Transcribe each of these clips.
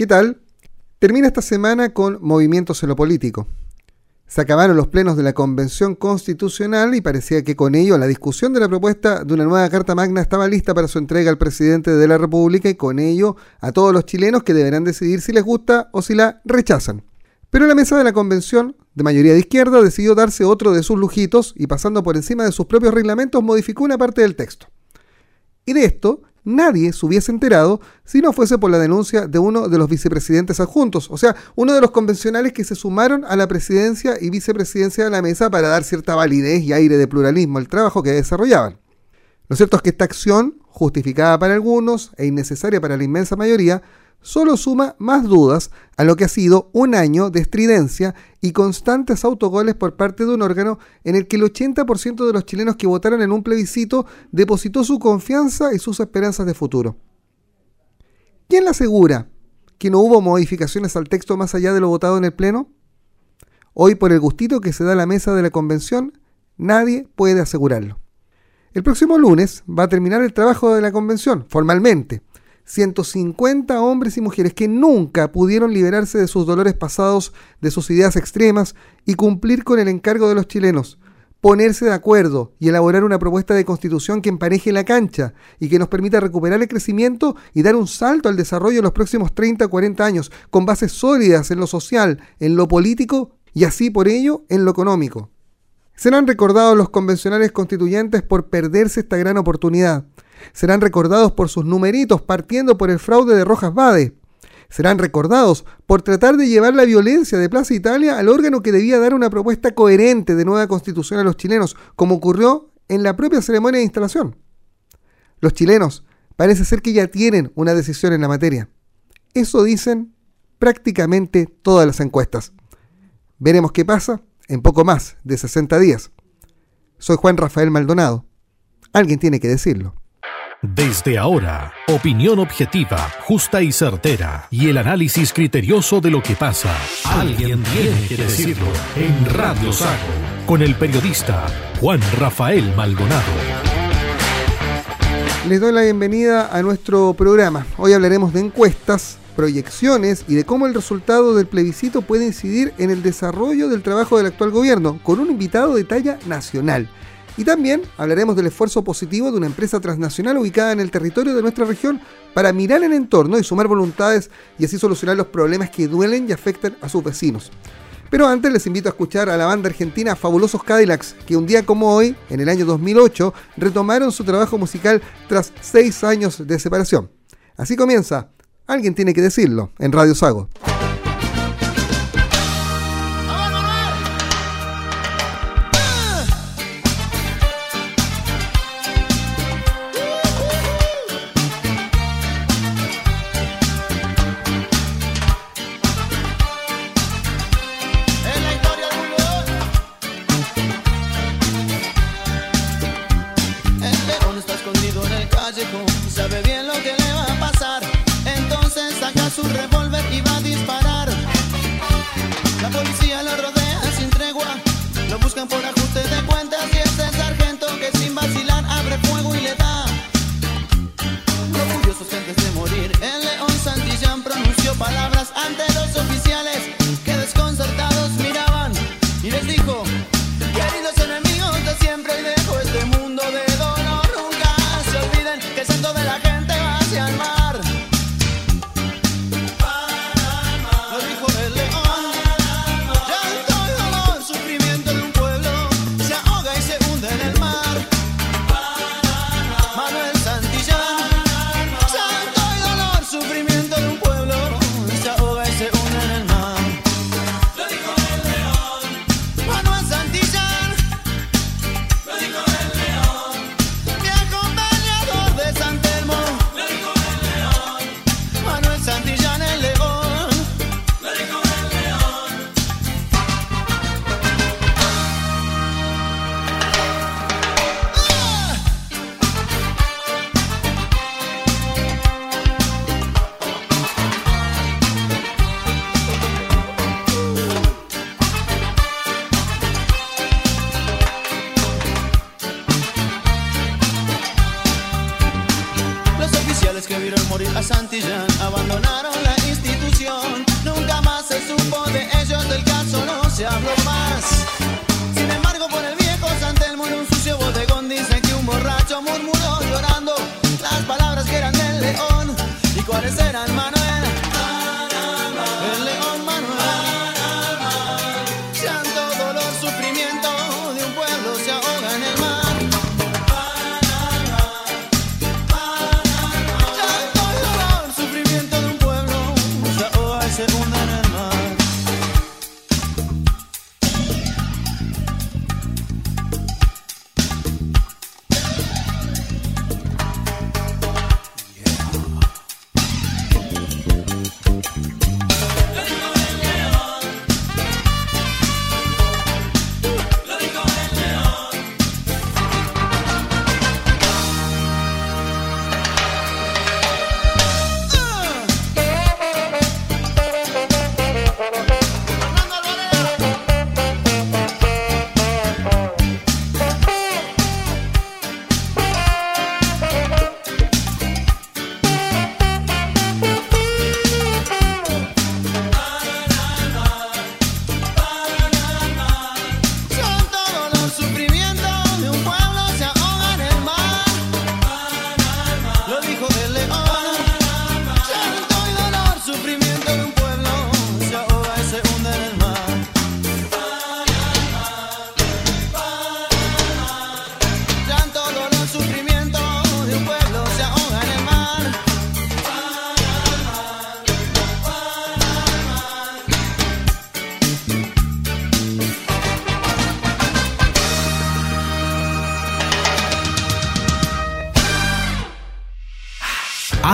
¿Qué tal? Termina esta semana con movimientos en lo político. Se acabaron los plenos de la Convención Constitucional y parecía que con ello la discusión de la propuesta de una nueva Carta Magna estaba lista para su entrega al presidente de la República y con ello a todos los chilenos que deberán decidir si les gusta o si la rechazan. Pero la mesa de la Convención, de mayoría de izquierda, decidió darse otro de sus lujitos y pasando por encima de sus propios reglamentos modificó una parte del texto. Y de esto nadie se hubiese enterado si no fuese por la denuncia de uno de los vicepresidentes adjuntos, o sea, uno de los convencionales que se sumaron a la presidencia y vicepresidencia de la mesa para dar cierta validez y aire de pluralismo al trabajo que desarrollaban. Lo cierto es que esta acción, justificada para algunos e innecesaria para la inmensa mayoría, solo suma más dudas a lo que ha sido un año de estridencia y constantes autogoles por parte de un órgano en el que el 80% de los chilenos que votaron en un plebiscito depositó su confianza y sus esperanzas de futuro. ¿Quién le asegura que no hubo modificaciones al texto más allá de lo votado en el Pleno? Hoy, por el gustito que se da a la mesa de la convención, nadie puede asegurarlo. El próximo lunes va a terminar el trabajo de la convención, formalmente, 150 hombres y mujeres que nunca pudieron liberarse de sus dolores pasados, de sus ideas extremas y cumplir con el encargo de los chilenos, ponerse de acuerdo y elaborar una propuesta de constitución que empareje la cancha y que nos permita recuperar el crecimiento y dar un salto al desarrollo en los próximos 30 o 40 años, con bases sólidas en lo social, en lo político y así por ello en lo económico. Serán recordados los convencionales constituyentes por perderse esta gran oportunidad Serán recordados por sus numeritos partiendo por el fraude de Rojas Bade. Serán recordados por tratar de llevar la violencia de Plaza Italia al órgano que debía dar una propuesta coherente de nueva constitución a los chilenos, como ocurrió en la propia ceremonia de instalación. Los chilenos parece ser que ya tienen una decisión en la materia. Eso dicen prácticamente todas las encuestas. Veremos qué pasa en poco más de 60 días. Soy Juan Rafael Maldonado. Alguien tiene que decirlo. Desde ahora, opinión objetiva, justa y certera, y el análisis criterioso de lo que pasa. Alguien tiene que decirlo en Radio Sago, con el periodista Juan Rafael Maldonado. Les doy la bienvenida a nuestro programa. Hoy hablaremos de encuestas, proyecciones y de cómo el resultado del plebiscito puede incidir en el desarrollo del trabajo del actual gobierno, con un invitado de talla nacional. Y también hablaremos del esfuerzo positivo de una empresa transnacional ubicada en el territorio de nuestra región para mirar el entorno y sumar voluntades y así solucionar los problemas que duelen y afectan a sus vecinos. Pero antes les invito a escuchar a la banda argentina Fabulosos Cadillacs, que un día como hoy, en el año 2008, retomaron su trabajo musical tras seis años de separación. Así comienza, alguien tiene que decirlo, en Radio Sago.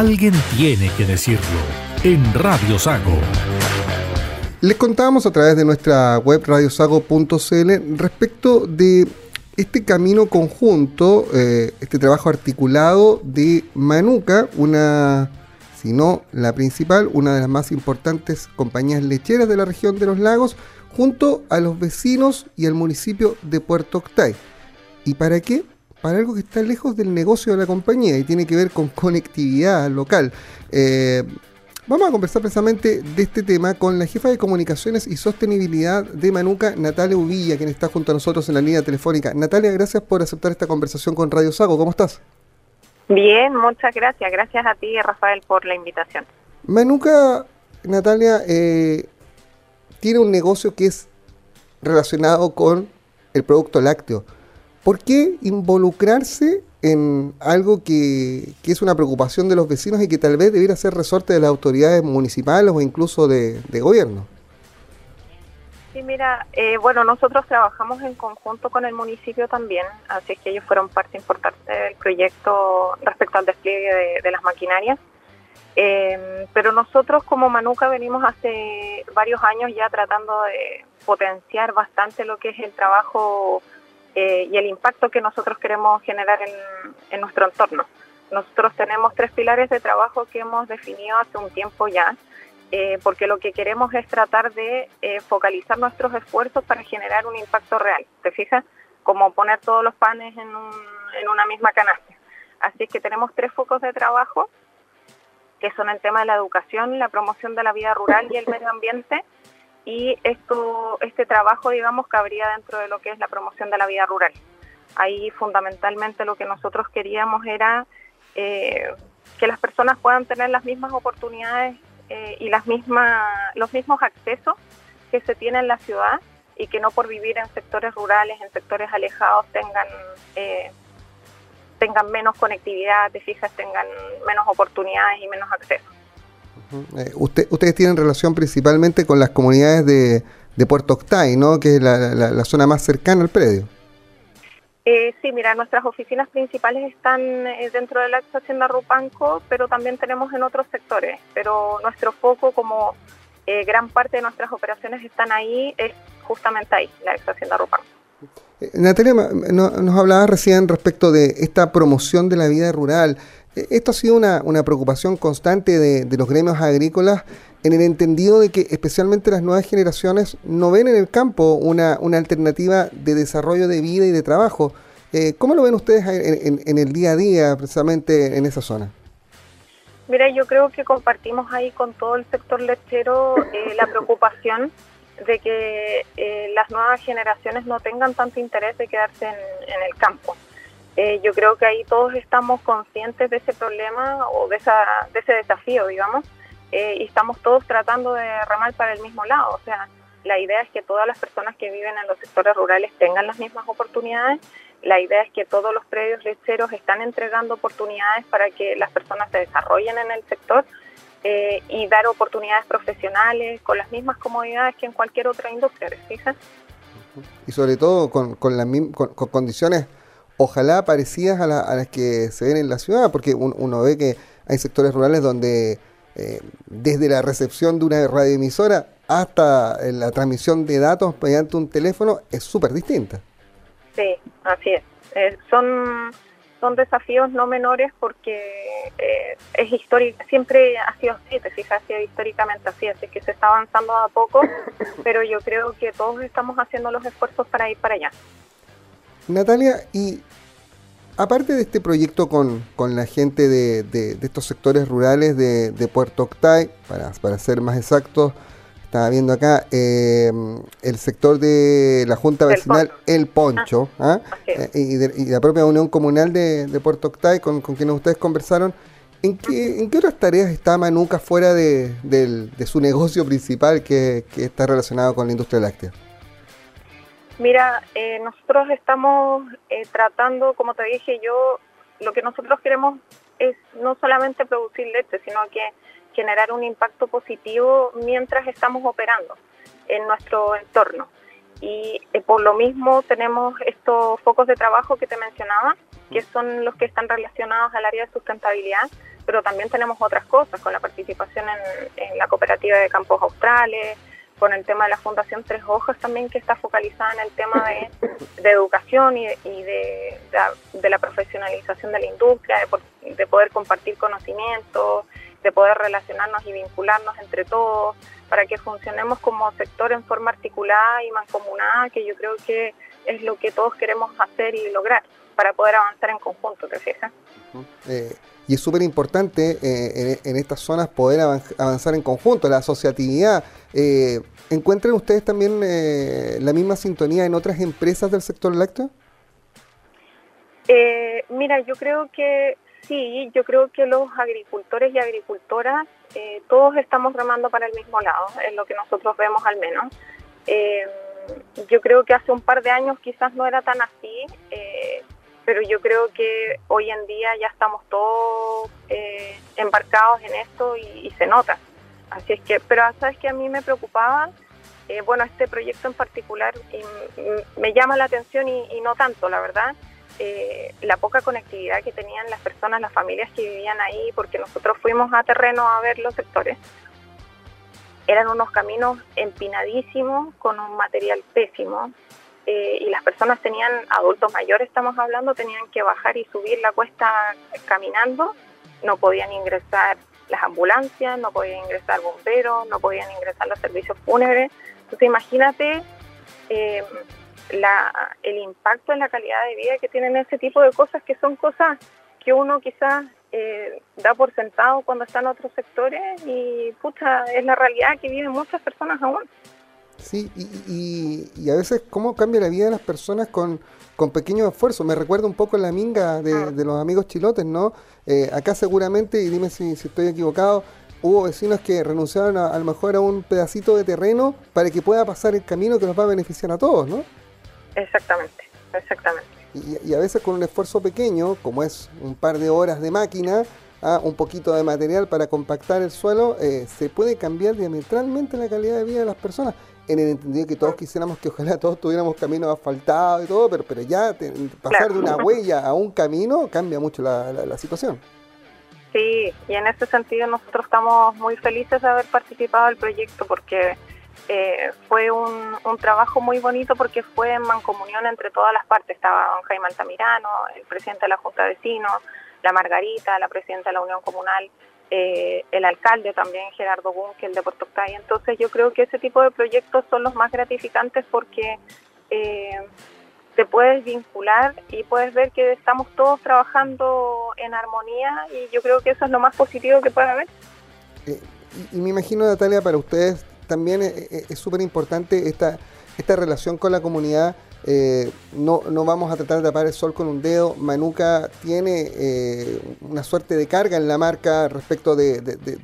Alguien tiene que decirlo en Radio Sago. Les contábamos a través de nuestra web radiosago.cl respecto de este camino conjunto, eh, este trabajo articulado de Manuca, una, si no la principal, una de las más importantes compañías lecheras de la región de los lagos, junto a los vecinos y al municipio de Puerto Octay. ¿Y para qué? Para algo que está lejos del negocio de la compañía y tiene que ver con conectividad local. Eh, vamos a conversar precisamente de este tema con la jefa de comunicaciones y sostenibilidad de Manuca, Natalia Uvilla, quien está junto a nosotros en la línea telefónica. Natalia, gracias por aceptar esta conversación con Radio Sago. ¿Cómo estás? Bien, muchas gracias. Gracias a ti, Rafael, por la invitación. Manuca, Natalia, eh, tiene un negocio que es relacionado con el producto lácteo. ¿Por qué involucrarse en algo que, es una preocupación de los vecinos y que tal vez debiera ser resorte de las autoridades municipales o incluso de, gobierno? Sí, mira, eh, bueno, nosotros trabajamos en conjunto con el municipio también, así es que ellos fueron parte importante del proyecto respecto al despliegue de, las maquinarias. Eh, pero nosotros como Manuca venimos hace varios años ya tratando de potenciar bastante lo que es el trabajo eh, y el impacto que nosotros queremos generar en, nuestro entorno. Nosotros tenemos tres pilares de trabajo que hemos definido hace un tiempo ya, eh, porque lo que queremos es tratar de eh, focalizar nuestros esfuerzos para generar un impacto real. ¿Te fijas? Como poner todos los panes en, en una misma canasta. Así es que tenemos tres focos de trabajo, que son el tema de la educación, la promoción de la vida rural y el medio ambiente, y esto, este trabajo, digamos, cabría dentro de lo que es la promoción de la vida rural. Ahí fundamentalmente lo que nosotros queríamos era eh, que las personas puedan tener las mismas oportunidades eh, y las mismas, los mismos accesos que se tienen en la ciudad y que no por vivir en sectores rurales, en sectores alejados, tengan, eh, tengan menos conectividad, te fijas, tengan menos oportunidades y menos acceso. Eh, usted, ustedes tienen relación principalmente con las comunidades de, Puerto Octay, ¿no? Que es la, zona más cercana al predio. Eh, sí, mira, nuestras oficinas principales están eh, dentro de la hacienda Rupanco, pero también tenemos en otros sectores. Pero nuestro foco, como gran parte de nuestras operaciones están ahí, es justamente ahí, la ex hacienda Rupanco. Natalia, nos hablaba recién respecto de esta promoción de la vida rural. Esto ha sido una, preocupación constante de, los gremios agrícolas en el entendido de que especialmente las nuevas generaciones no ven en el campo una, alternativa de desarrollo de vida y de trabajo. Eh, ¿Cómo lo ven ustedes en, el día a día precisamente en esa zona? Mira, yo creo que compartimos ahí con todo el sector lechero eh, la preocupación de que eh, las nuevas generaciones no tengan tanto interés de quedarse en, el campo. Eh, yo creo que ahí todos estamos conscientes de ese problema o de, esa, de ese desafío, digamos, eh, y estamos todos tratando de remar para el mismo lado. O sea, la idea es que todas las personas que viven en los sectores rurales tengan las mismas oportunidades. La idea es que todos los predios lecheros están entregando oportunidades para que las personas se desarrollen en el sector eh, y dar oportunidades profesionales con las mismas comodidades que en cualquier otra industria, ¿fijas? Y sobre todo con, con, con condiciones ojalá parecidas a, las que se ven en la ciudad, porque uno ve que hay sectores rurales donde eh, desde la recepción de una radioemisora hasta la transmisión de datos mediante un teléfono es súper distinta. Sí, así es. Eh, son, son desafíos no menores porque eh, es histórico, siempre ha sido así, te fijas, ha sido históricamente así, así que se está avanzando a poco, pero yo creo que todos estamos haciendo los esfuerzos para ir para allá. Natalia, y aparte de este proyecto con, la gente de, estos sectores rurales de, Puerto Octay, para, para ser más exactos, estaba viendo acá eh, el sector de la Junta Vecinal El Poncho ah, ¿ah? Eh, y, la propia Unión Comunal de, Puerto Octay, con, con, quienes ustedes conversaron. ¿En qué, ¿En qué otras tareas está Manuca fuera de, su negocio principal que, que está relacionado con la industria láctea? Mira, eh, nosotros estamos eh, tratando, como te dije yo, lo que nosotros queremos es no solamente producir leche, sino que generar un impacto positivo mientras estamos operando en nuestro entorno. Y eh, por lo mismo tenemos estos focos de trabajo que te mencionaba, que son los que están relacionados al área de sustentabilidad, pero también tenemos otras cosas, con la participación en la cooperativa de campos australes, con el tema de la Fundación Tres Hojas también, que está focalizada en el tema de, educación y, de, de, la profesionalización de la industria, de, poder compartir conocimientos, de poder relacionarnos y vincularnos entre todos, para que funcionemos como sector en forma articulada y mancomunada, que yo creo que es lo que todos queremos hacer y lograr para poder avanzar en conjunto, ¿te fijas? Eh, y es súper importante eh, en, estas zonas poder avanzar en conjunto, la asociatividad. Eh, ¿Encuentran ustedes también eh, la misma sintonía en otras empresas del sector lácteo? mira, yo creo que sí, yo creo que los agricultores y agricultoras, todos estamos remando para el mismo lado, es lo que nosotros vemos al menos. yo creo que hace un par de años quizás no era tan así pero yo creo que hoy en día ya estamos todos eh, embarcados en esto y, se nota. Así es que, pero sabes que a mí me preocupaba, eh, bueno, este proyecto en particular y, me llama la atención y, no tanto, la verdad, eh, la poca conectividad que tenían las personas, las familias que vivían ahí, porque nosotros fuimos a terreno a ver los sectores. Eran unos caminos empinadísimos, con un material pésimo, eh, y las personas tenían, adultos mayores estamos hablando, tenían que bajar y subir la cuesta caminando, no podían ingresar las ambulancias, no podían ingresar bomberos, no podían ingresar los servicios fúnebres. Entonces imagínate eh, el impacto en la calidad de vida que tienen ese tipo de cosas, que son cosas que uno quizás eh, da por sentado cuando está en otros sectores y pucha, es la realidad que viven muchas personas aún. Sí, y, a veces cómo cambia la vida de las personas con, con pequeños esfuerzos. Me recuerda un poco la minga de, ah. los amigos chilotes, ¿no? Eh, acá seguramente, y dime si, estoy equivocado, hubo vecinos que renunciaron a, lo mejor a un pedacito de terreno para que pueda pasar el camino que nos va a beneficiar a todos, ¿no? Exactamente, exactamente. Y, a veces con un esfuerzo pequeño, como es un par de horas de máquina, ah, un poquito de material para compactar el suelo, eh, se puede cambiar diametralmente la calidad de vida de las personas en el entendido que todos quisiéramos que ojalá todos tuviéramos caminos asfaltados y todo, pero, pero ya pasar de una huella a un camino cambia mucho la, la, situación. Sí, y en ese sentido nosotros estamos muy felices de haber participado del proyecto porque eh, fue un, un, trabajo muy bonito porque fue en mancomunión entre todas las partes. Estaba don Jaime Altamirano, el presidente de la Junta de Vecinos, la Margarita, la presidenta de la Unión Comunal, eh, el alcalde también, Gerardo Bunke, el de Puerto Octay. Entonces yo creo que ese tipo de proyectos son los más gratificantes porque eh, te puedes vincular y puedes ver que estamos todos trabajando en armonía y yo creo que eso es lo más positivo que puede haber. Eh, y, me imagino, Natalia, para ustedes también es súper importante esta, esta relación con la comunidad eh, no, no, vamos a tratar de tapar el sol con un dedo. Manuka tiene eh, una suerte de carga en la marca respecto de,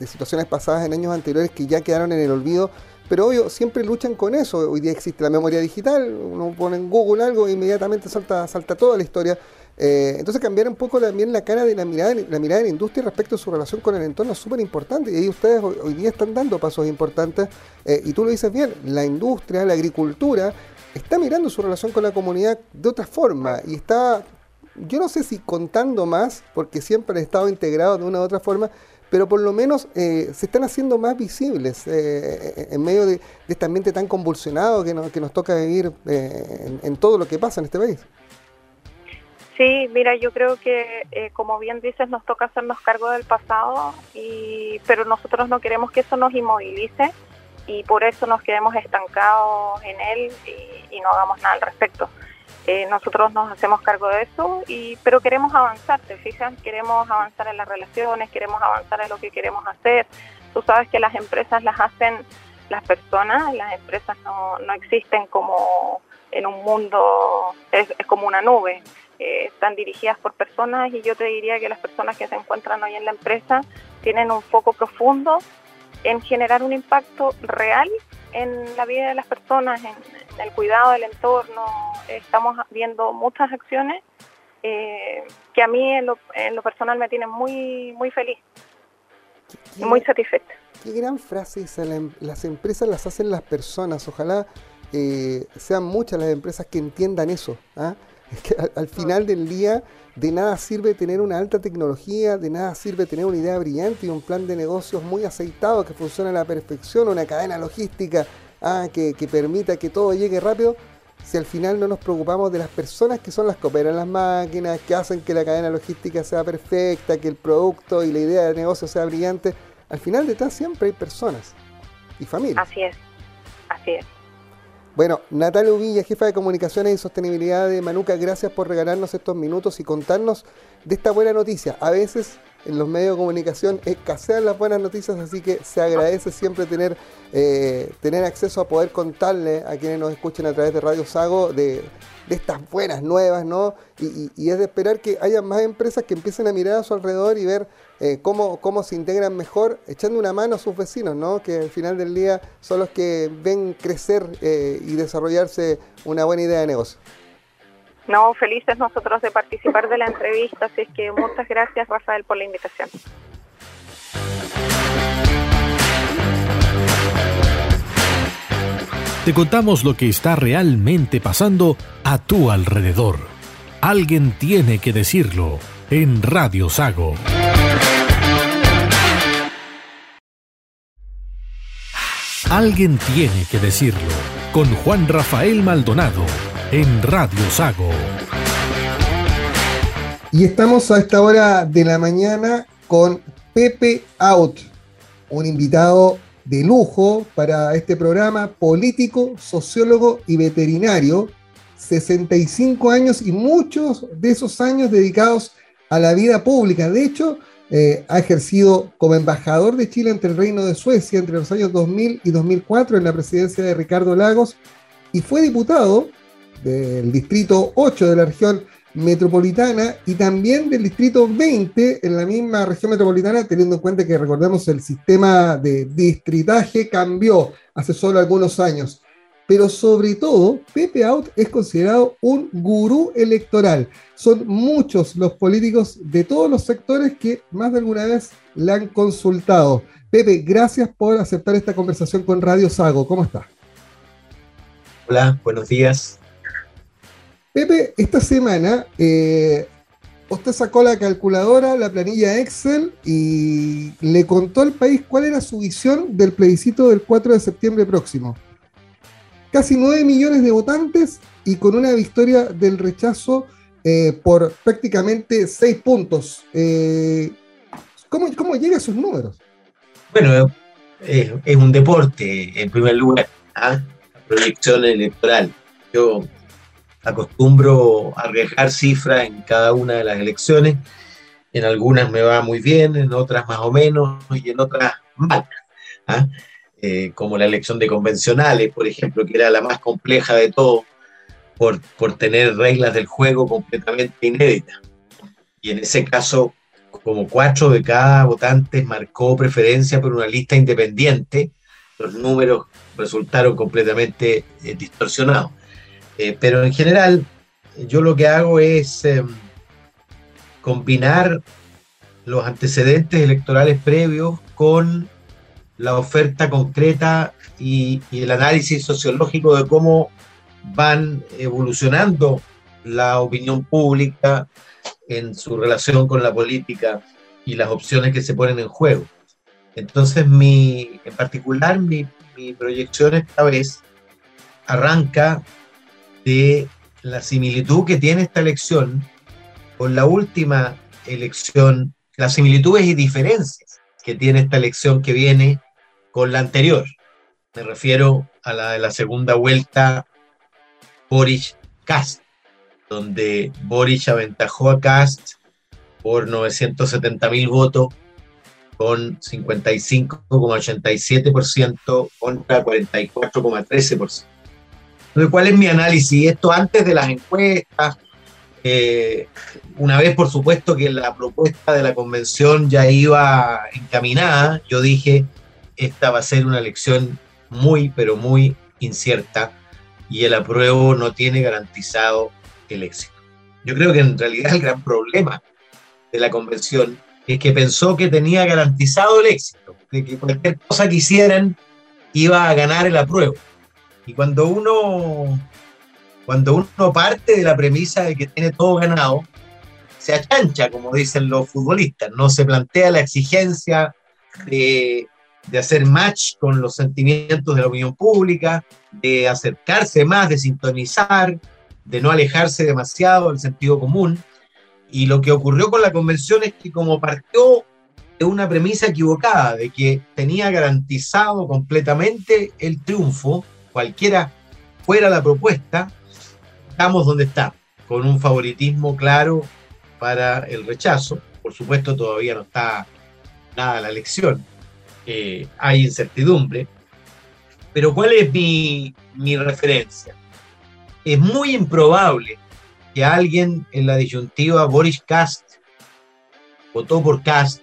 situaciones pasadas en años anteriores que ya quedaron en el olvido. Pero obvio, siempre luchan con eso. Hoy día existe la memoria digital, uno pone en Google algo e inmediatamente salta, salta toda la historia. Eh, entonces cambiar un poco también la cara de la mirada, la mirada de la industria respecto a su relación con el entorno es súper importante y ahí ustedes hoy, día están dando pasos importantes y tú lo dices bien, la industria, la agricultura está mirando su relación con la comunidad de otra forma y está, yo no sé si contando más, porque siempre han estado integrados de una u otra forma, pero por lo menos eh, se están haciendo más visibles eh, en medio de, este ambiente tan convulsionado que, que nos toca vivir eh, en, todo lo que pasa en este país. Sí, mira, yo creo que, como bien dices, nos toca hacernos cargo del pasado, y, pero nosotros no queremos que eso nos inmovilice y por eso nos quedemos estancados en él y, no hagamos nada al respecto. Eh, nosotros nos hacemos cargo de eso, y, pero queremos avanzar, ¿te fijas? Queremos avanzar en las relaciones, queremos avanzar en lo que queremos hacer. Tú sabes que las empresas las hacen las personas, las empresas no, no existen como en un mundo, es, como una nube, eh, están dirigidas por personas y yo te diría que las personas que se encuentran hoy en la empresa tienen un foco profundo en generar un impacto real en la vida de las personas, en, el cuidado del entorno. Estamos viendo muchas acciones eh, que a mí en lo, personal me tienen muy, muy feliz y muy satisfecha. Qué gran frase em, las empresas las hacen las personas. Ojalá eh, sean muchas las empresas que entiendan eso. ¿ah? que al, final del día de nada sirve tener una alta tecnología, de nada sirve tener una idea brillante y un plan de negocios muy aceitado que funcione a la perfección, una cadena logística ah, que, permita que todo llegue rápido, si al final no nos preocupamos de las personas que son las que operan las máquinas, que hacen que la cadena logística sea perfecta, que el producto y la idea de negocio sea brillante, al final detrás siempre hay personas y familias. Así es, así es. Bueno, Natalia Uvilla, jefa de comunicaciones y sostenibilidad de Manuca, gracias por regalarnos estos minutos y contarnos de esta buena noticia. A veces en los medios de comunicación escasean las buenas noticias, así que se agradece siempre tener, eh, tener acceso a poder contarle a quienes nos escuchen a través de Radio Sago de, estas buenas nuevas, ¿no? Y, es de esperar que haya más empresas que empiecen a mirar a su alrededor y ver eh, cómo, cómo se integran mejor, echando una mano a sus vecinos, ¿no? Que al final del día son los que ven crecer eh, y desarrollarse una buena idea de negocio. No, felices nosotros de participar de la entrevista, así es que muchas gracias Rafael por la invitación. Te contamos lo que está realmente pasando a tu alrededor. Alguien tiene que decirlo en Radio Sago. Alguien tiene que decirlo con Juan Rafael Maldonado en Radio Sago. Y estamos a esta hora de la mañana con Pepe Out, un invitado de lujo para este programa, político, sociólogo y veterinario, 65 años y muchos de esos años dedicados a la vida pública. De hecho, eh, ha ejercido como embajador de Chile ante el Reino de Suecia entre los años 2000 y 2004 en la presidencia de Ricardo Lagos y fue diputado del distrito 8 de la región metropolitana y también del distrito 20 en la misma región metropolitana, teniendo en cuenta que recordemos el sistema de distritaje cambió hace solo algunos años. Pero sobre todo, Pepe Out es considerado un gurú electoral. Son muchos los políticos de todos los sectores que más de alguna vez le han consultado. Pepe, gracias por aceptar esta conversación con Radio Sago. ¿Cómo está? Hola, buenos días. Pepe, esta semana eh, usted sacó la calculadora, la planilla Excel y le contó al país cuál era su visión del plebiscito del 4 de septiembre próximo. Casi 9 millones de votantes y con una victoria del rechazo eh, por prácticamente 6 puntos. Eh, ¿cómo, ¿Cómo llega a esos números? Bueno, es un deporte, en primer lugar, la proyección electoral. Yo acostumbro a arriesgar cifras en cada una de las elecciones. En algunas me va muy bien, en otras más o menos y en otras mal. ¿ah? Eh, como la elección de convencionales, por ejemplo, que era la más compleja de todo, por, por tener reglas del juego completamente inéditas. Y en ese caso, como cuatro de cada votante marcó preferencia por una lista independiente, los números resultaron completamente eh, distorsionados. Eh, pero en general, yo lo que hago es em, combinar los antecedentes electorales previos con la oferta concreta y, el análisis sociológico de cómo van evolucionando la opinión pública en su relación con la política y las opciones que se ponen en juego. Entonces, mi, en particular, mi, mi proyección esta vez arranca de la similitud que tiene esta elección con la última elección, las similitudes y diferencias que tiene esta elección que viene con la anterior. Me refiero a la de la segunda vuelta Boris Cast, donde Boris aventajó a Cast por 970 mil votos con 55,87% contra 44,13%. ¿cuál es mi análisis? Esto antes de las encuestas, eh, una vez por supuesto que la propuesta de la convención ya iba encaminada, yo dije, esta va a ser una elección muy, pero muy incierta y el apruebo no tiene garantizado el éxito. Yo creo que en realidad el gran problema de la convención es que pensó que tenía garantizado el éxito, que cualquier cosa que hicieran iba a ganar el apruebo. Y cuando uno, cuando uno parte de la premisa de que tiene todo ganado, se achancha, como dicen los futbolistas, no se plantea la exigencia de, de hacer match con los sentimientos de la opinión pública, de acercarse más, de sintonizar, de no alejarse demasiado del sentido común. Y lo que ocurrió con la convención es que como partió de una premisa equivocada, de que tenía garantizado completamente el triunfo, cualquiera fuera la propuesta, estamos donde está, con un favoritismo claro para el rechazo. Por supuesto, todavía no está nada la elección, eh, hay incertidumbre. Pero ¿cuál es mi, mi referencia? Es muy improbable que alguien en la disyuntiva Boris Cast votó por Cast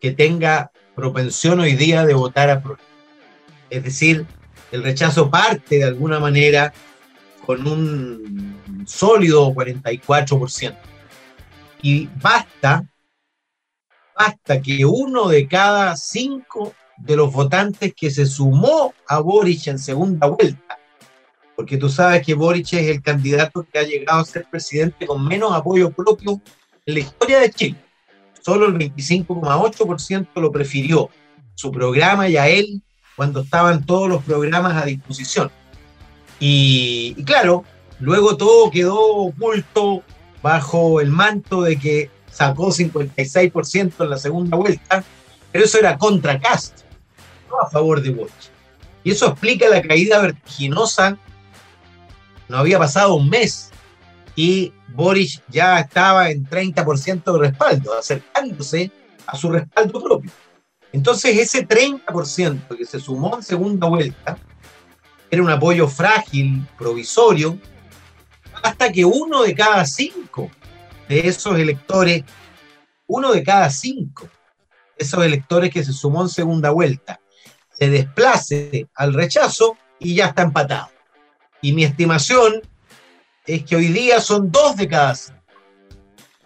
que tenga propensión hoy día de votar a pro. Es decir, el rechazo parte de alguna manera con un sólido 44%. Y basta, basta que uno de cada cinco de los votantes que se sumó a Boric en segunda vuelta, porque tú sabes que Boric es el candidato que ha llegado a ser presidente con menos apoyo propio en la historia de Chile. Solo el 25,8% lo prefirió, su programa y a él cuando estaban todos los programas a disposición. Y, claro, luego todo quedó oculto bajo el manto de que sacó 56% en la segunda vuelta, pero eso era contra Cast, no a favor de Boric. Y eso explica la caída vertiginosa. No había pasado un mes y Boris ya estaba en 30% de respaldo, acercándose a su respaldo propio. Entonces ese 30% que se sumó en segunda vuelta era un apoyo frágil, provisorio, hasta que uno de cada cinco de esos electores, uno de cada cinco esos electores que se sumó en segunda vuelta, se desplace al rechazo y ya está empatado. Y mi estimación es que hoy día son dos de cada cinco.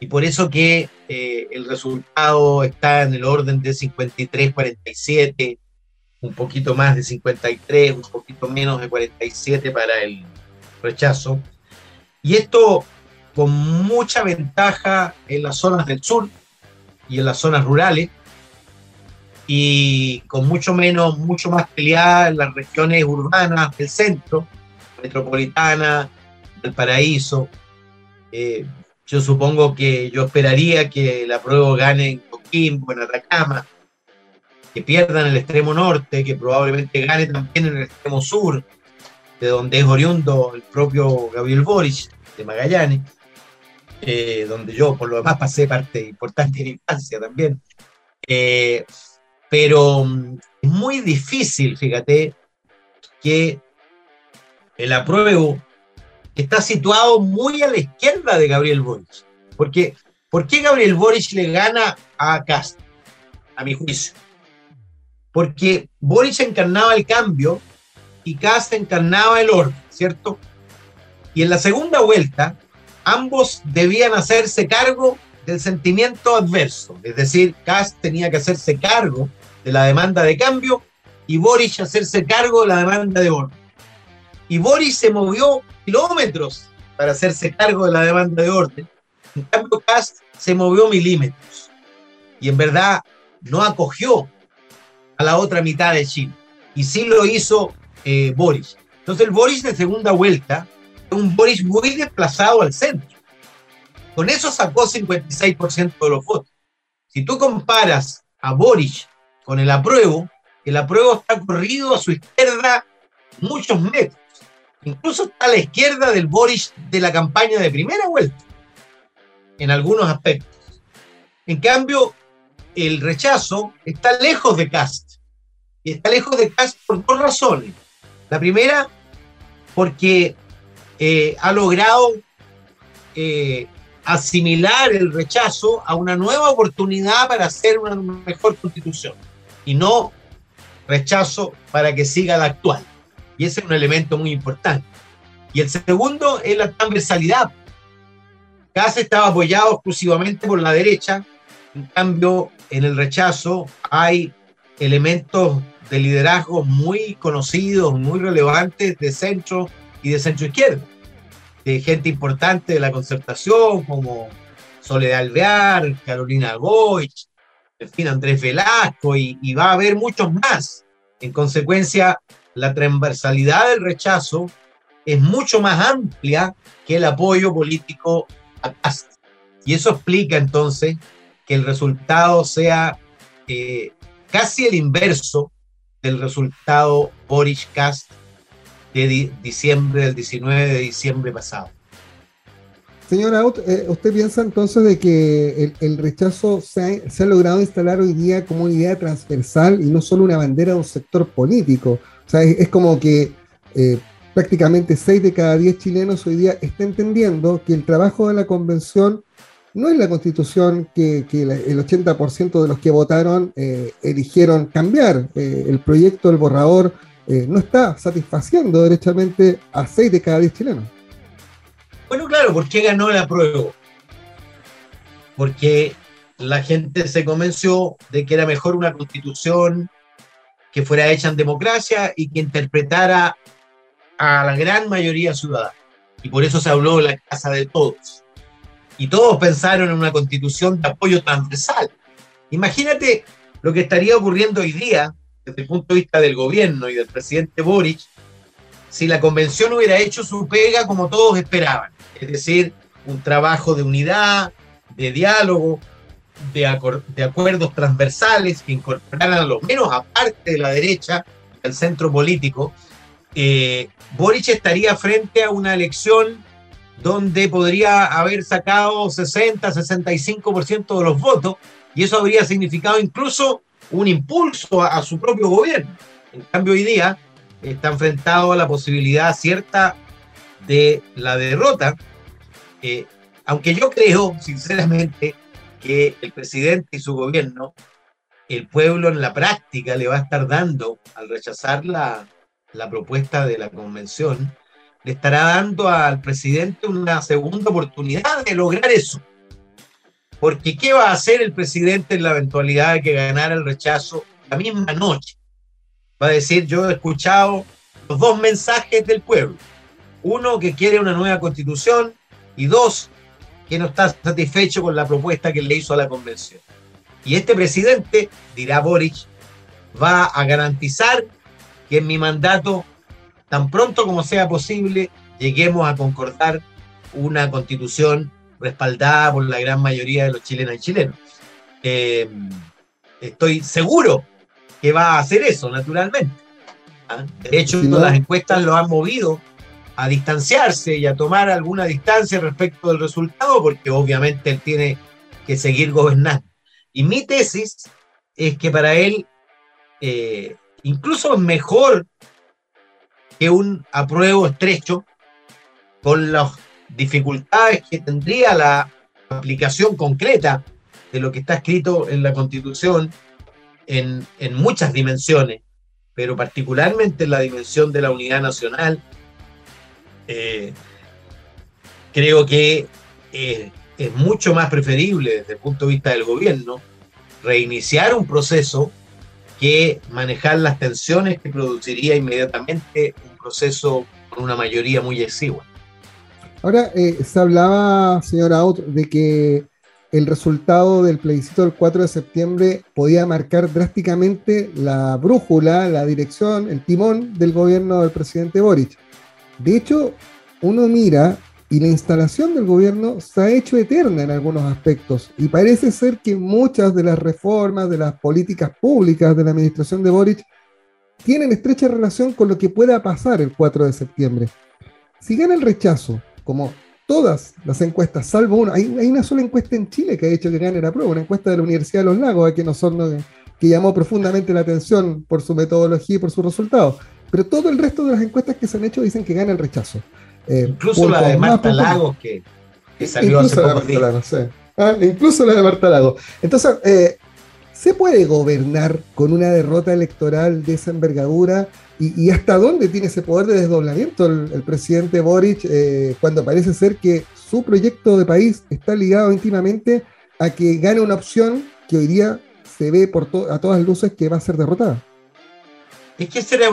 Y por eso que eh, el resultado está en el orden de 53-47, un poquito más de 53, un poquito menos de 47 para el rechazo. Y esto con mucha ventaja en las zonas del sur y en las zonas rurales, y con mucho menos, mucho más peleada en las regiones urbanas del centro, metropolitana, del paraíso, eh, yo supongo que yo esperaría que la prueba gane en Coquimbo, en Atacama, que pierda en el extremo norte, que probablemente gane también en el extremo sur, de donde es oriundo el propio Gabriel Boric, de Magallanes, eh, donde yo por lo demás pasé parte importante de mi infancia también. Eh, pero mm, es muy difícil, fíjate, que el apruebo está situado muy a la izquierda de Gabriel Boric. Porque, ¿Por qué Gabriel Boric le gana a Cast? A mi juicio. Porque Boric encarnaba el cambio y Cast encarnaba el orden, ¿cierto? Y en la segunda vuelta, ambos debían hacerse cargo del sentimiento adverso. Es decir, Cast tenía que hacerse cargo de la demanda de cambio y Boric hacerse cargo de la demanda de orden. Y Boris se movió kilómetros para hacerse cargo de la demanda de orden. En cambio, Cast se movió milímetros. Y en verdad no acogió a la otra mitad de Chile. Y sí lo hizo eh, Boris. Entonces el Boris de segunda vuelta un Boris muy desplazado al centro. Con eso sacó 56% de los votos. Si tú comparas a Boris con el apruebo, el apruebo está corrido a su izquierda muchos metros. Incluso está a la izquierda del Boris de la campaña de primera vuelta, en algunos aspectos. En cambio, el rechazo está lejos de Cast. Y está lejos de Cast por dos razones. La primera, porque eh, ha logrado eh, asimilar el rechazo a una nueva oportunidad para hacer una mejor constitución y no rechazo para que siga la actual. Y ese es un elemento muy importante. Y el segundo es la transversalidad. Cas estaba apoyado exclusivamente por la derecha, en cambio, en el rechazo hay elementos de liderazgo muy conocidos, muy relevantes de centro y de centro izquierda, de gente importante de la concertación como Soledad Alvear, Carolina Goich, en fin, Andrés Velasco, y, y va a haber muchos más. En consecuencia, la transversalidad del rechazo es mucho más amplia que el apoyo político a Cast. Y eso explica entonces que el resultado sea eh, casi el inverso del resultado Boris Cast de diciembre, del 19 de diciembre pasado. Señora eh, ¿usted piensa entonces de que el, rechazo se ha, logrado instalar hoy día como una idea transversal y no solo una bandera de un sector político? O sea, es, como que eh, prácticamente 6 de cada 10 chilenos hoy día está entendiendo que el trabajo de la convención no es la constitución que, el 80% de los que votaron eh, eligieron cambiar. El proyecto del borrador no está satisfaciendo derechamente a 6 de cada 10 chilenos. Bueno, claro, ¿por qué ganó la prueba? Porque la gente se convenció de que era mejor una constitución que fuera hecha en democracia y que interpretara a la gran mayoría ciudadana. Y por eso se habló de la casa de todos. Y todos pensaron en una constitución de apoyo transversal. Imagínate lo que estaría ocurriendo hoy día desde el punto de vista del gobierno y del presidente Boric si la convención hubiera hecho su pega como todos esperaban. Es decir, un trabajo de unidad, de diálogo, de, acuerdos transversales que incorporaran a lo menos aparte de la derecha del centro político, eh, Boric estaría frente a una elección donde podría haber sacado 60, 65% de los votos y eso habría significado incluso un impulso a, su propio gobierno. En cambio, hoy día está enfrentado a la posibilidad cierta de la derrota, eh, aunque yo creo, sinceramente, que el presidente y su gobierno, el pueblo en la práctica le va a estar dando, al rechazar la, la propuesta de la convención, le estará dando al presidente una segunda oportunidad de lograr eso. Porque ¿qué va a hacer el presidente en la eventualidad de que ganara el rechazo la misma noche? Va a decir, yo he escuchado los dos mensajes del pueblo. Uno, que quiere una nueva constitución y dos, que no está satisfecho con la propuesta que le hizo a la convención. Y este presidente, dirá Boric, va a garantizar que en mi mandato, tan pronto como sea posible, lleguemos a concordar una constitución respaldada por la gran mayoría de los chilenos y chilenos. Eh, estoy seguro que va a hacer eso, naturalmente. ¿ah? De hecho, las encuestas lo han movido a distanciarse y a tomar alguna distancia respecto del resultado, porque obviamente él tiene que seguir gobernando. Y mi tesis es que para él eh, incluso es mejor que un apruebo estrecho, con las dificultades que tendría la aplicación concreta de lo que está escrito en la Constitución en, muchas dimensiones, pero particularmente en la dimensión de la unidad nacional, eh, creo que eh, es mucho más preferible desde el punto de vista del gobierno reiniciar un proceso que manejar las tensiones que produciría inmediatamente un proceso con una mayoría muy exigua. Ahora, eh, se hablaba, señora Out, de que el resultado del plebiscito del 4 de septiembre podía marcar drásticamente la brújula, la dirección, el timón del gobierno del presidente Boric. De hecho, uno mira y la instalación del gobierno se ha hecho eterna en algunos aspectos y parece ser que muchas de las reformas, de las políticas públicas de la administración de Boric tienen estrecha relación con lo que pueda pasar el 4 de septiembre. Si gana el rechazo, como todas las encuestas, salvo una, hay, una sola encuesta en Chile que ha hecho que gane la prueba, una encuesta de la Universidad de los Lagos, que, nosotros, que llamó profundamente la atención por su metodología y por sus resultados. Pero todo el resto de las encuestas que se han hecho dicen que gana el rechazo. Eh, incluso la de Marta Lagos, que, salió hace pocos días. Ah, incluso la de Marta Lagos. Entonces, eh, ¿se puede gobernar con una derrota electoral de esa envergadura? ¿Y, hasta dónde tiene ese poder de desdoblamiento el, presidente Boric eh, cuando parece ser que su proyecto de país está ligado íntimamente a que gane una opción que hoy día se ve por a todas luces que va a ser derrotada? es que ese era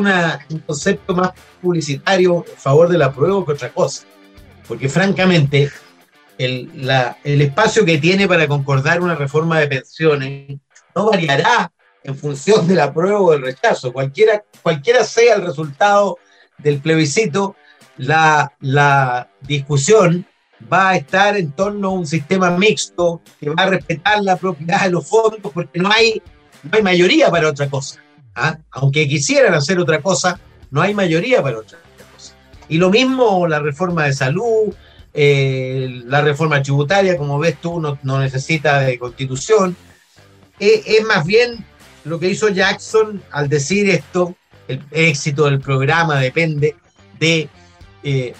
un concepto más publicitario a favor de la prueba que otra cosa. Porque francamente, el, espacio que tiene para concordar una reforma de pensiones no variará en función de la prueba o del rechazo. Cualquiera, cualquiera sea el resultado del plebiscito, la, la discusión va a estar en torno a un sistema mixto que va a respetar la propiedad de los fondos porque no hay, no hay mayoría para otra cosa. ¿ah? Aunque quisieran hacer otra cosa, no hay mayoría para otra cosa. Y lo mismo la reforma de salud, eh, la reforma tributaria, como ves tú, no, necesita de constitución. Eh, es más bien lo que hizo Jackson al decir esto, el éxito del programa depende de... Eh,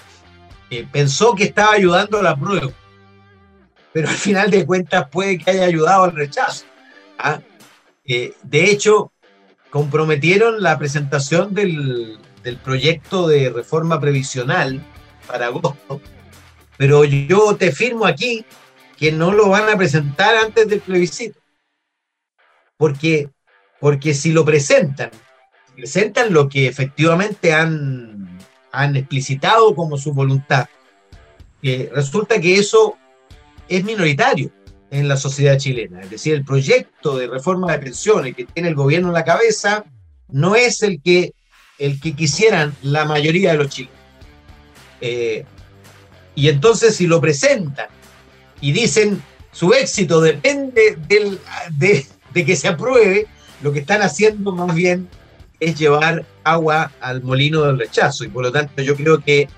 pensó que estaba ayudando a la prueba, pero al final de cuentas puede que haya ayudado al rechazo. ¿ah? de hecho, comprometieron la presentación del, proyecto de reforma previsional para agosto, pero yo te firmo aquí que no lo van a presentar antes del plebiscito. Porque, porque si lo presentan, presentan lo que efectivamente han, han explicitado como su voluntad, resulta que eso es minoritario en la sociedad chilena. Es decir, el proyecto de reforma de pensiones que tiene el gobierno en la cabeza no es el que, el que quisieran la mayoría de los chilenos. Eh, y entonces si lo presentan y dicen su éxito depende del, de, de que se apruebe, lo que están haciendo más bien es llevar agua al molino del rechazo. Y por lo tanto yo creo que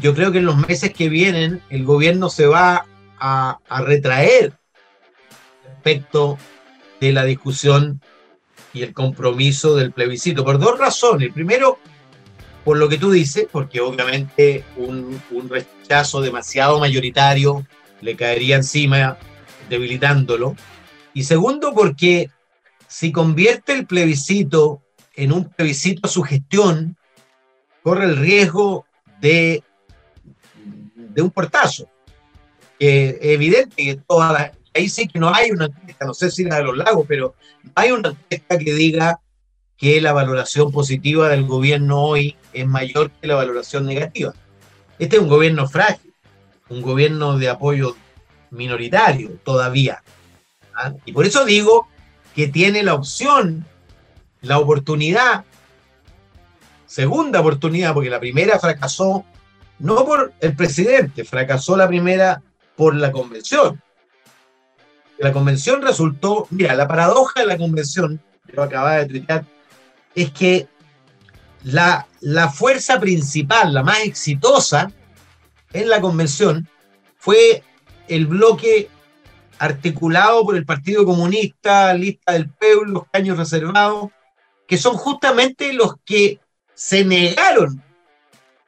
yo creo que en los meses que vienen el gobierno se va a, a retraer respecto de la discusión y el compromiso del plebiscito, por dos razones. Primero, por lo que tú dices, porque obviamente un, rechazo demasiado mayoritario le caería encima, debilitándolo. Y segundo, porque si convierte el plebiscito en un plebiscito a su gestión, corre el riesgo de, de un portazo. es evidente que todas ahí sí que no hay una encuesta, no sé si la de los lagos, pero hay una encuesta que diga que la valoración positiva del gobierno hoy es mayor que la valoración negativa. Este es un gobierno frágil, un gobierno de apoyo minoritario todavía. ¿ah? Y por eso digo que tiene la opción, la oportunidad, segunda oportunidad, porque la primera fracasó no por el presidente, fracasó la primera por la convención. La convención resultó, mira, la paradoja de la convención, yo acababa de tuitear, es que la, la fuerza principal, la más exitosa en la convención, fue el bloque articulado por el Partido Comunista, Lista del Pueblo, los caños reservados, que son justamente los que se negaron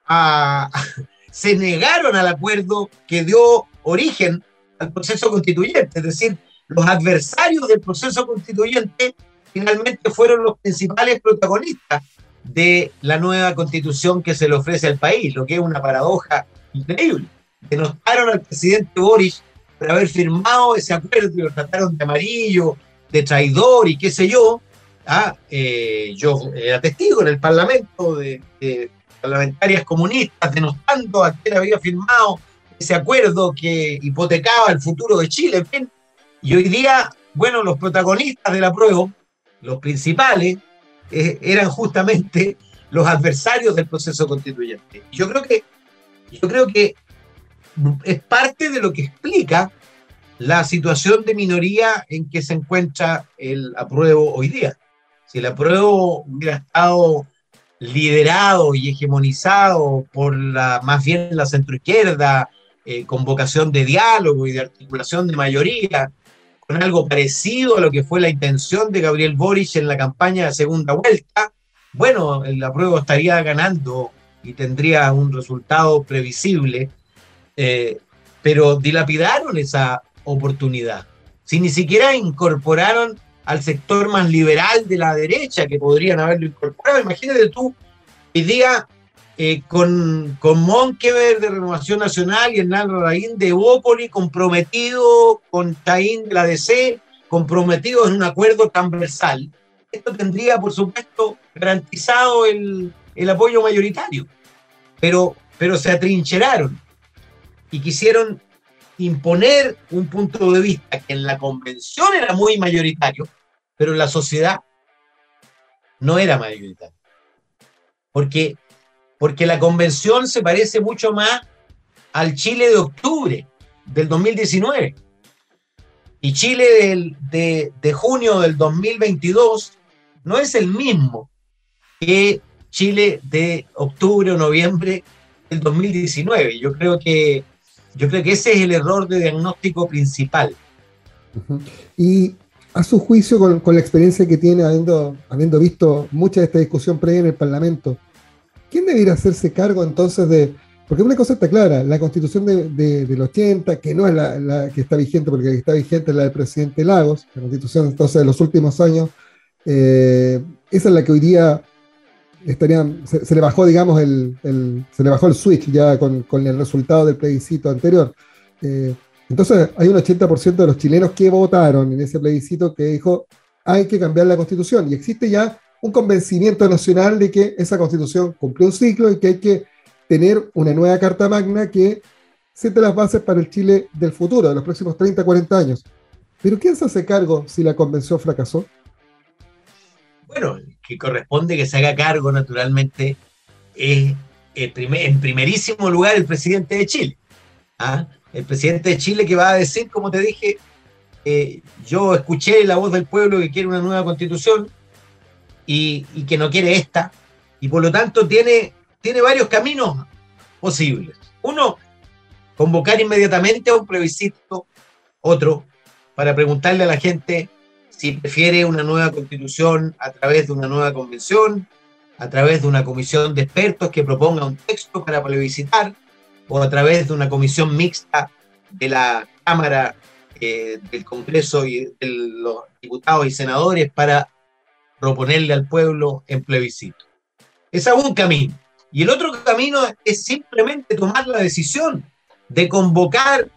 a, se negaron al acuerdo que dio origen al proceso constituyente. Es decir, los adversarios del proceso constituyente finalmente fueron los principales protagonistas de la nueva constitución que se le ofrece al país, lo que es una paradoja increíble. Denostaron al presidente Boris por haber firmado ese acuerdo y lo trataron de amarillo, de traidor y qué sé yo. Ah, eh, yo era testigo en el Parlamento de, parlamentarias comunistas denostando a quien había firmado ese acuerdo que hipotecaba el futuro de Chile. Y hoy día, bueno, los protagonistas del apruebo, los principales, eh, eran justamente los adversarios del proceso constituyente. yo creo que, yo creo que es parte de lo que explica la situación de minoría en que se encuentra el apruebo hoy día. Si el apruebo hubiera estado liderado y hegemonizado por la, más bien la centroizquierda, eh, con vocación de diálogo y de articulación de mayoría, con algo parecido a lo que fue la intención de Gabriel Boric en la campaña de segunda vuelta, bueno, el apruebo estaría ganando y tendría un resultado previsible, eh, pero dilapidaron esa oportunidad. Si ni siquiera incorporaron al sector más liberal de la derecha, que podrían haberlo incorporado, imagínate tú, hoy día eh, con, con Monkever de Renovación Nacional y Hernán Larraín de Bópoli comprometido con Taín de la DC, comprometidos en un acuerdo transversal. Esto tendría, por supuesto, garantizado el, el apoyo mayoritario, pero, pero se atrincheraron y quisieron imponer un punto de vista que en la convención era muy mayoritario, pero en la sociedad no era mayoritario. Porque porque la convención se parece mucho más al Chile de octubre del 2019. Y Chile de, de junio del 2022 no es el mismo que Chile de octubre o noviembre del 2019. Yo creo que, yo creo que ese es el error de diagnóstico principal. Y a su juicio, con, la experiencia que tiene, habiendo, habiendo visto mucha de esta discusión previa en el Parlamento, ¿quién debería hacerse cargo entonces de.? Porque una cosa está clara, la constitución de, del 80, que no es la, que está vigente, porque está vigente la del presidente Lagos, la constitución entonces de los últimos años, eh, esa es la que hoy día estarían, se, le bajó, digamos, el, se le bajó el switch ya con, con el resultado del plebiscito anterior. Eh, entonces hay un 80% de los chilenos que votaron en ese plebiscito que dijo hay que cambiar la constitución y existe ya un convencimiento nacional de que esa constitución cumplió un ciclo y que hay que tener una nueva Carta Magna que siente las bases para el Chile del futuro, de los próximos 30, 40 años. Pero ¿quién se hace cargo si la convención fracasó? Bueno, que corresponde que se haga cargo, naturalmente, es en primerísimo lugar el presidente de Chile. ¿ah? El presidente de Chile que va a decir, como te dije, eh, yo escuché la voz del pueblo que quiere una nueva constitución, y, que no quiere esta, y por lo tanto tiene, tiene varios caminos posibles. Uno, convocar inmediatamente a un plebiscito, otro, para preguntarle a la gente si prefiere una nueva constitución a través de una nueva convención, a través de una comisión de expertos que proponga un texto para plebiscitar, o a través de una comisión mixta de la Cámara eh, del Congreso y de los diputados y senadores para proponerle al pueblo en plebiscito. Es un camino. Y el otro camino es simplemente tomar la decisión de convocar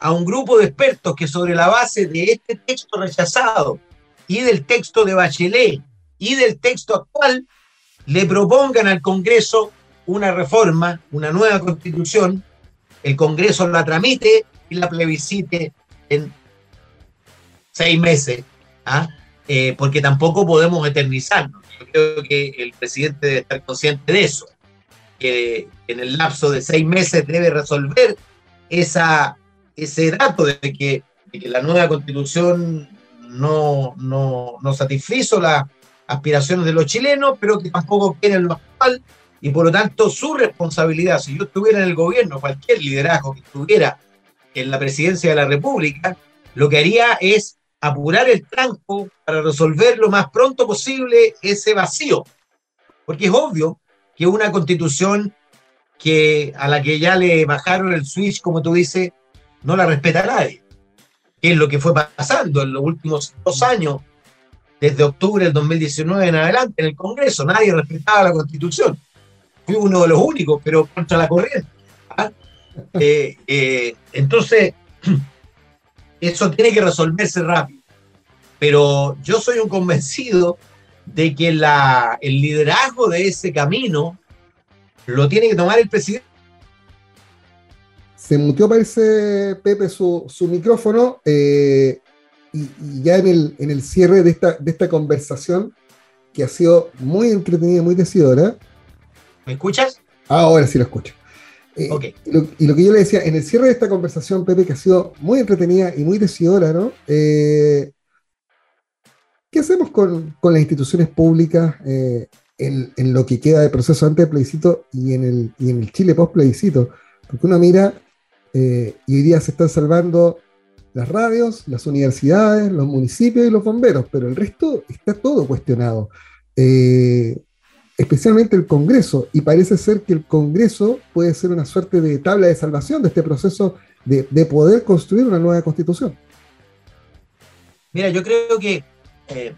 a un grupo de expertos que sobre la base de este texto rechazado y del texto de Bachelet y del texto actual le propongan al Congreso una reforma, una nueva constitución, el Congreso la tramite y la plebiscite en seis meses. ¿ah? Eh, porque tampoco podemos eternizarnos. Yo creo que el presidente debe estar consciente de eso, que en el lapso de seis meses debe resolver esa, ese dato de que, la nueva constitución no, no, no satisfizo las aspiraciones de los chilenos, pero que tampoco quiere lo actual, y por lo tanto su responsabilidad, si yo estuviera en el gobierno, cualquier liderazgo que estuviera en la presidencia de la República, lo que haría es apurar el tranco para resolver lo más pronto posible ese vacío. Porque es obvio que una constitución que a la que ya le bajaron el switch, como tú dices, no la respeta nadie. Que es lo que fue pasando en los últimos dos años, desde octubre del 2019 en adelante, en el Congreso. Nadie respetaba la Constitución. Fui uno de los únicos, pero contra la corriente. ¿ah? Eh, eh, entonces, eso tiene que resolverse rápido. Pero yo soy un convencido de que la, el liderazgo de ese camino lo tiene que tomar el presidente. Se muteó, parece, Pepe, su, su micrófono. Eh, y, ya en el, en el cierre de esta, de esta conversación, que ha sido muy entretenida, muy decidora. ¿Me escuchas? Ahora sí lo escucho. Eh, y lo que yo le decía, en el cierre de esta conversación, Pepe, que ha sido muy entretenida y muy decidora, ¿no? Eh, ¿Qué hacemos con, con, las instituciones públicas eh, en, en, lo que queda de proceso antes del plebiscito y en el, y en el Chile post plebiscito? Porque uno mira y hoy día se están salvando las radios, las universidades, los municipios y los bomberos, pero el resto está todo cuestionado. Eh, especialmente el Congreso, y parece ser que el Congreso puede ser una suerte de tabla de salvación de este proceso de, poder construir una nueva constitución. Mira, yo creo que eh,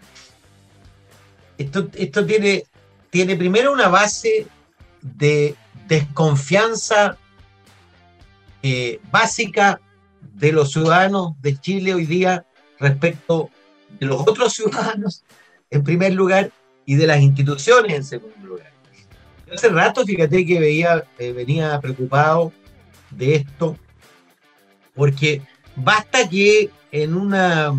esto, esto tiene, tiene primero una base de desconfianza eh, básica de los ciudadanos de Chile hoy día respecto de los otros ciudadanos, en primer lugar, y de las instituciones en segundo lugar. hace rato, fíjate que veía, eh, venía preocupado de esto, porque basta que en una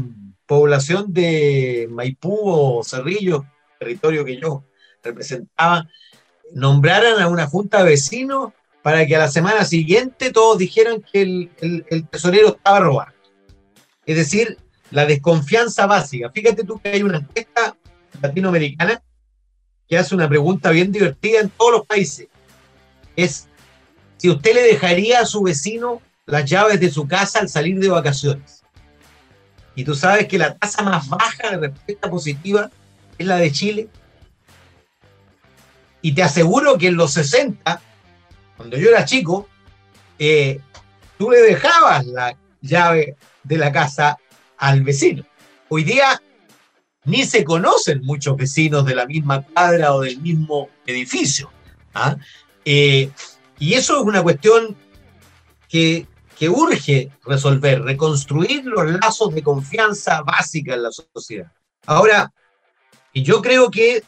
población de Maipú o Cerrillo, territorio que yo representaba, nombraran a una junta de vecinos para que a la semana siguiente todos dijeran que el, el tesorero estaba robando. Es decir, la desconfianza básica. Fíjate tú que hay una encuesta latinoamericana que hace una pregunta bien divertida en todos los países. Es si usted le dejaría a su vecino las llaves de su casa al salir de vacaciones. Y tú sabes que la tasa más baja de respuesta positiva es la de Chile. Y te aseguro que en los 60, cuando yo era chico, eh, tú le dejabas la llave de la casa al vecino. Hoy día ni se conocen muchos vecinos de la misma cuadra o del mismo edificio. ¿ah? Eh, y eso es una cuestión que, que urge resolver, reconstruir los lazos de confianza básica en la sociedad. Ahora, yo creo que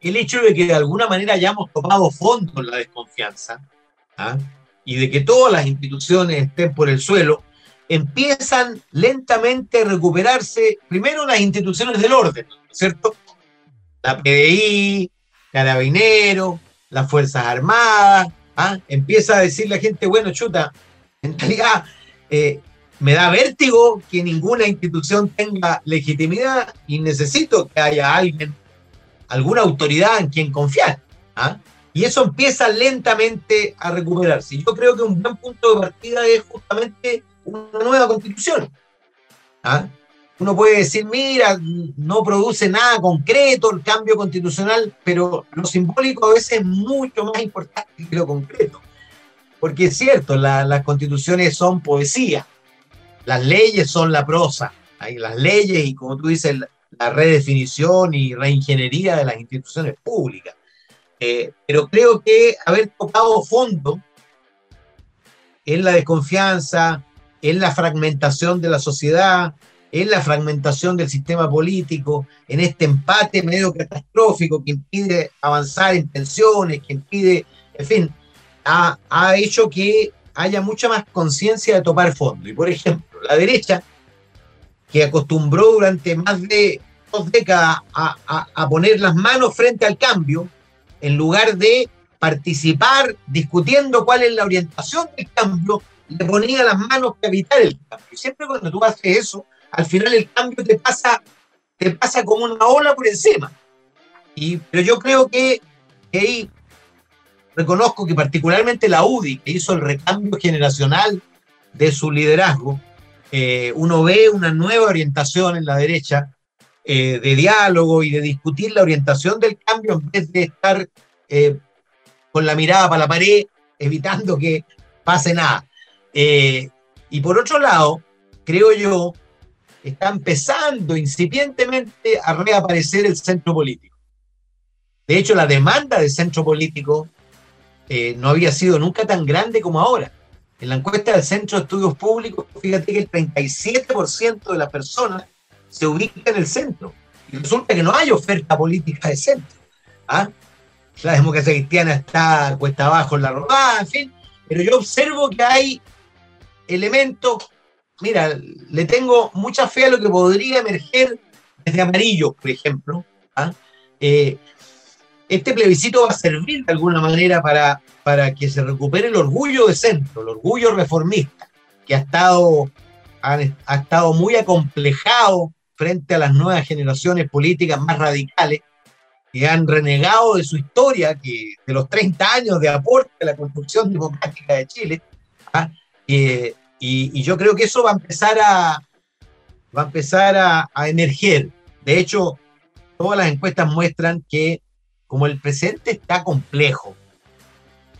el hecho de que de alguna manera hayamos tomado fondo en la desconfianza ¿ah? y de que todas las instituciones estén por el suelo, empiezan lentamente a recuperarse, primero las instituciones del orden, ¿cierto? La PDI, Carabineros, las Fuerzas Armadas, ¿ah? empieza a decir la gente, bueno, chuta, en realidad eh, me da vértigo que ninguna institución tenga legitimidad y necesito que haya alguien, alguna autoridad en quien confiar. ¿ah? Y eso empieza lentamente a recuperarse. Yo creo que un buen punto de partida es justamente una nueva constitución. ¿Ah? Uno puede decir, mira, no produce nada concreto el cambio constitucional, pero lo simbólico a veces es mucho más importante que lo concreto. Porque es cierto, las constituciones son poesía, las leyes son la prosa, hay las leyes y como tú dices, la redefinición y reingeniería de las instituciones públicas. Eh, pero creo que haber tocado fondo en la desconfianza, en la fragmentación de la sociedad, en la fragmentación del sistema político, en este empate medio catastrófico que impide avanzar en tensiones, que impide, en fin, ha, ha hecho que haya mucha más conciencia de tomar fondo. Y por ejemplo, la derecha, que acostumbró durante más de dos décadas a, a, a poner las manos frente al cambio, en lugar de participar discutiendo cuál es la orientación del cambio, le ponía las manos para evitar el cambio. Y siempre cuando tú haces eso, al final el cambio te pasa, te pasa como una ola por encima. Y, pero yo creo que, ahí reconozco que particularmente la UDI, que hizo el recambio generacional de su liderazgo, eh, uno ve una nueva orientación en la derecha eh, de diálogo y de discutir la orientación del cambio en vez de estar eh, con la mirada para la pared, evitando que pase nada. Y por otro lado, creo yo, está empezando incipientemente a reaparecer el centro político. De hecho, la demanda del centro político no había sido nunca tan grande como ahora. En la encuesta del Centro de Estudios Públicos, fíjate que el 37% de las personas se ubica en el centro. Y resulta que no hay oferta política de centro. ¿ah? La democracia cristiana está cuesta abajo en la rodada, en fin. Pero yo observo que hay elementos. Mira, le tengo mucha fe a lo que podría emerger desde amarillo, por ejemplo. ¿ah? Eh, este plebiscito va a servir de alguna manera para, para que se recupere el orgullo de centro, el orgullo reformista, que ha estado, ha, estado muy acomplejado frente a las nuevas generaciones políticas más radicales, que han renegado de su historia, que de los 30 años de aporte a la construcción democrática de Chile. ¿ah? y, y, yo creo que eso va a empezar a, va a, empezar a, a emerger. De hecho, todas las encuestas muestran que como el presente está complejo,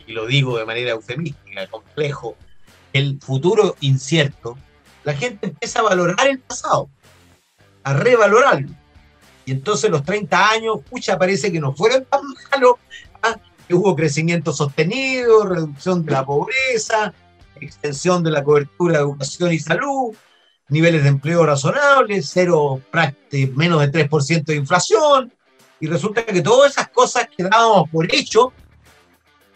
y lo digo de manera eufemística, complejo, el futuro incierto, la gente empieza a valorar el pasado, a revalorarlo. Y entonces los 30 años, pucha, parece que no fueron tan malos, ¿ah? que hubo crecimiento sostenido, reducción de la pobreza, extensión de la cobertura de educación y salud, niveles de empleo razonables, cero, menos de 3% de inflación, y resulta que todas esas cosas que dábamos por hecho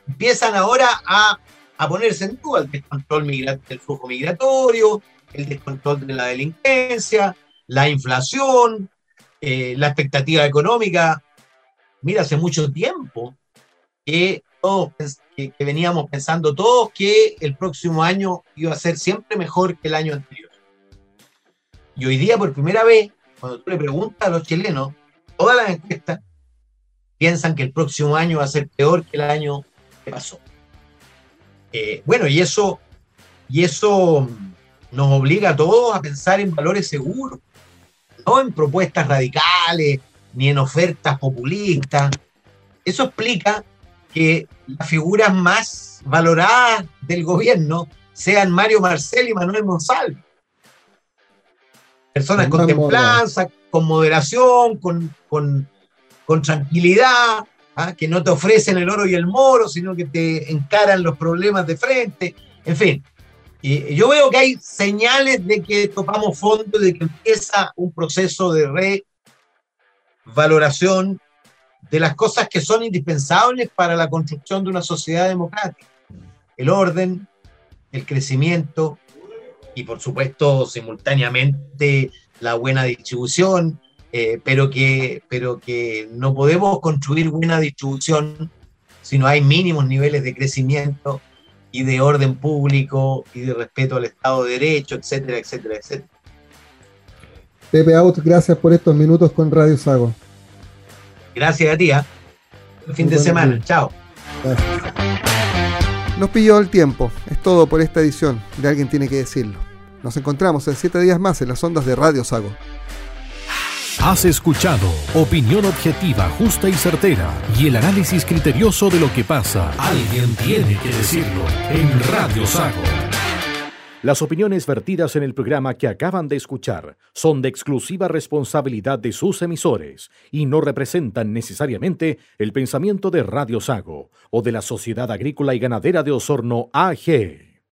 empiezan ahora a, a ponerse en duda, el descontrol del flujo migratorio, el descontrol de la delincuencia, la inflación, eh, la expectativa económica. Mira, hace mucho tiempo que, que, que, veníamos pensando todos que el próximo año iba a ser siempre mejor que el año anterior. Y hoy día, por primera vez, cuando tú le preguntas a los chilenos todas las encuestas piensan que el próximo año va a ser peor que el año que pasó. Eh, bueno, y eso, y eso nos obliga a todos a pensar en valores seguros, no en propuestas radicales ni en ofertas populistas. Eso explica que las figuras más valoradas del gobierno sean Mario Marcel y Manuel Monsalve. Personas con templanza, con moderación, con, con, con tranquilidad, ¿ah? que no te ofrecen el oro y el moro, sino que te encaran los problemas de frente, en fin. Y yo veo que hay señales de que topamos fondo, de que empieza un proceso de revaloración de las cosas que son indispensables para la construcción de una sociedad democrática. El orden, el crecimiento y por supuesto simultáneamente la buena distribución, eh, pero, que, pero que no podemos construir buena distribución si no hay mínimos niveles de crecimiento y de orden público y de respeto al Estado de Derecho, etcétera, etcétera, etcétera. Pepe Out, gracias por estos minutos con Radio Sago. Gracias a ti. ¿ah? Fin de semana. Chao. Nos pilló el tiempo. Es todo por esta edición. De alguien tiene que decirlo. Nos encontramos en siete días más en las ondas de Radio Sago. Has escuchado opinión objetiva, justa y certera y el análisis criterioso de lo que pasa. Alguien tiene que decirlo en Radio Sago. Las opiniones vertidas en el programa que acaban de escuchar son de exclusiva responsabilidad de sus emisores y no representan necesariamente el pensamiento de Radio Sago o de la Sociedad Agrícola y Ganadera de Osorno AG.